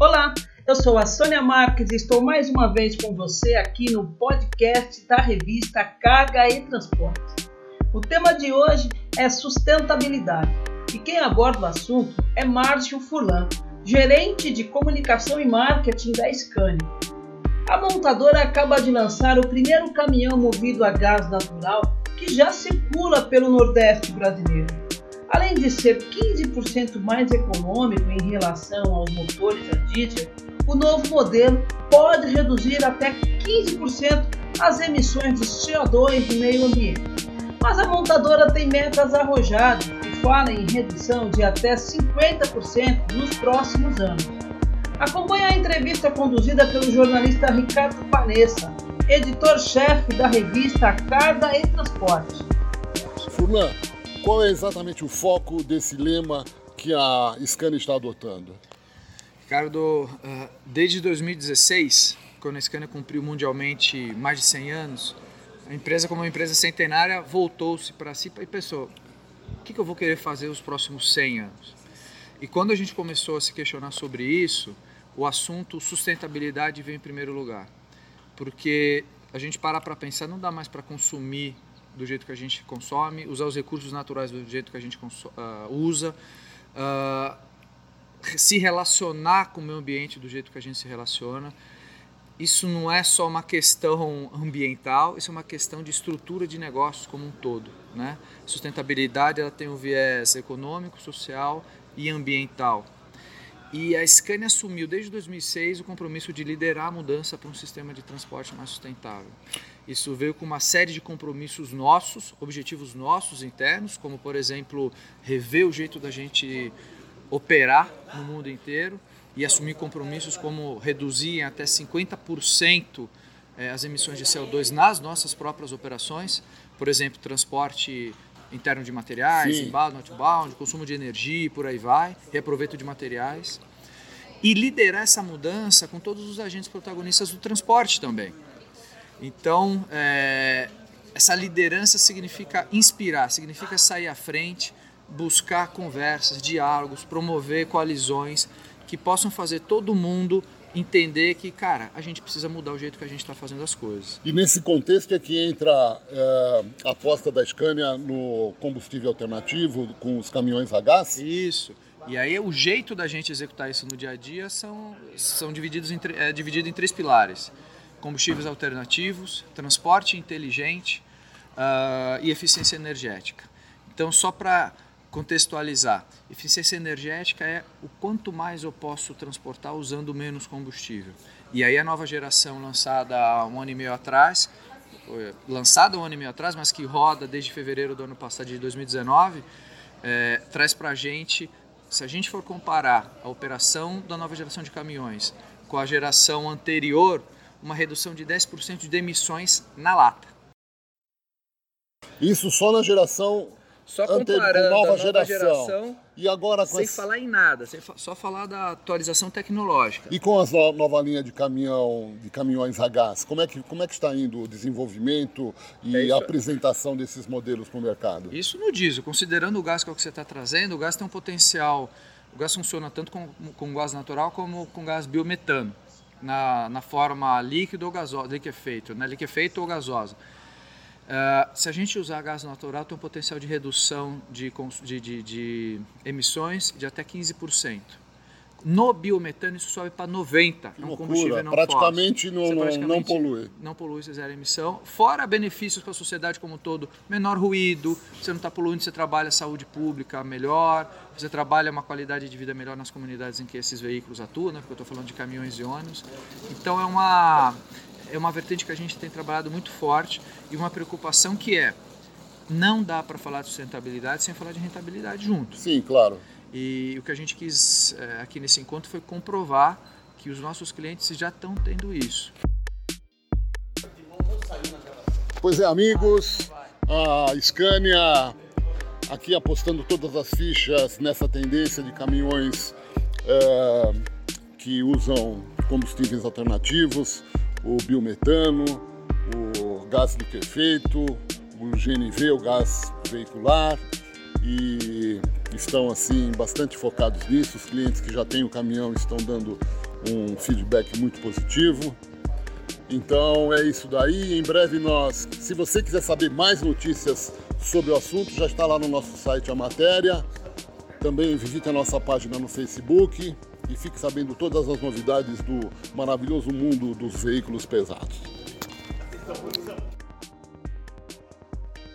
Olá, eu sou a Sônia Marques e estou mais uma vez com você aqui no podcast da revista Carga e Transporte. O tema de hoje é sustentabilidade e quem aborda o assunto é Márcio Furlan, gerente de comunicação e marketing da Scania. A montadora acaba de lançar o primeiro caminhão movido a gás natural que já circula pelo Nordeste brasileiro. Além de ser 15% mais econômico em relação aos motores a diesel, o novo modelo pode reduzir até 15% as emissões de CO2 no meio ambiente. Mas a montadora tem metas arrojadas e fala em redução de até 50% nos próximos anos. Acompanhe a entrevista conduzida pelo jornalista Ricardo Panessa, editor-chefe da revista Carga e Transporte. Furlan, qual é exatamente o foco desse lema que a Scania está adotando? Ricardo, eh, desde 2016, quando a Scania cumpriu mundialmente mais de 100 anos, a empresa, como uma empresa centenária, voltou-se para si e pensou: o que eu vou querer fazer os próximos 100 anos? E quando a gente começou a se questionar sobre isso, o assunto sustentabilidade veio em primeiro lugar. Porque a gente para para pensar, não dá mais para consumir do jeito que a gente consome, usar os recursos naturais do jeito que a gente uh, usa, uh, se relacionar com o meio ambiente do jeito que a gente se relaciona. Isso não é só uma questão ambiental, isso é uma questão de estrutura de negócios como um todo. Né? Sustentabilidade ela tem um viés econômico, social e ambiental. E a Scania assumiu desde 2006 o compromisso de liderar a mudança para um sistema de transporte mais sustentável. Isso veio com uma série de compromissos nossos, objetivos nossos internos, como por exemplo, rever o jeito da gente operar no mundo inteiro e assumir compromissos como reduzir em até 50% eh, as emissões de CO2 nas nossas próprias operações, por exemplo, transporte interno de materiais, Sim. inbound, outbound, consumo de energia e por aí vai, reaproveito de materiais. E liderar essa mudança com todos os agentes protagonistas do transporte também. Então, é, essa liderança significa inspirar, significa sair à frente, buscar conversas, diálogos, promover coalizões que possam fazer todo mundo entender que, cara, a gente precisa mudar o jeito que a gente está fazendo as coisas. E nesse contexto é que entra é, a aposta da Scania no combustível alternativo com os caminhões a gás? Isso. E aí o jeito da gente executar isso no dia a dia são, são divididos em, é, dividido em três pilares. Combustíveis alternativos, transporte inteligente uh, e eficiência energética. Então, só para contextualizar. Eficiência energética é o quanto mais eu posso transportar usando menos combustível. E aí a nova geração lançada há um ano e meio atrás, lançada um ano e meio atrás, mas que roda desde fevereiro do ano passado, de 2019, é, traz para a gente, se a gente for comparar a operação da nova geração de caminhões com a geração anterior, uma redução de 10% de emissões na lata. Isso só na geração só comparando nova, a nova geração. geração e agora sem esse... falar em nada, sem fa só falar da atualização tecnológica. E com a no nova linha de caminhão, de caminhões a gás, como é que como é que está indo o desenvolvimento e é a apresentação desses modelos para o mercado? Isso no diesel, considerando o gás que é o que você está trazendo, o gás tem um potencial, o gás funciona tanto com, com gás natural como com gás biometano, na, na forma líquido ou gasosa, liquefeito, né? liquefeito ou gasosa. Uh, se a gente usar gás natural, tem um potencial de redução de, de, de, de emissões de até 15%. No biometano isso sobe para 90, é um combustível não praticamente não, praticamente não polui. Não polui, você zero emissão. Fora benefícios para a sociedade como um todo, menor ruído, você não está poluindo, você trabalha saúde pública melhor, você trabalha uma qualidade de vida melhor nas comunidades em que esses veículos atuam, né? porque eu estou falando de caminhões e ônibus. Então é uma é uma vertente que a gente tem trabalhado muito forte e uma preocupação que é não dá para falar de sustentabilidade sem falar de rentabilidade junto. Sim, claro. E o que a gente quis é, aqui nesse encontro foi comprovar que os nossos clientes já estão tendo isso. Pois é, amigos, a Scania aqui apostando todas as fichas nessa tendência de caminhões é, que usam combustíveis alternativos, o biometano, o gás liquefeito, o GNV, o gás veicular, e estão assim bastante focados nisso. Os clientes que já têm o caminhão estão dando um feedback muito positivo. Então é isso daí. Em breve nós, se você quiser saber mais notícias sobre o assunto, já está lá no nosso site a matéria. Também visite a nossa página no Facebook e fique sabendo todas as novidades do maravilhoso mundo dos veículos pesados.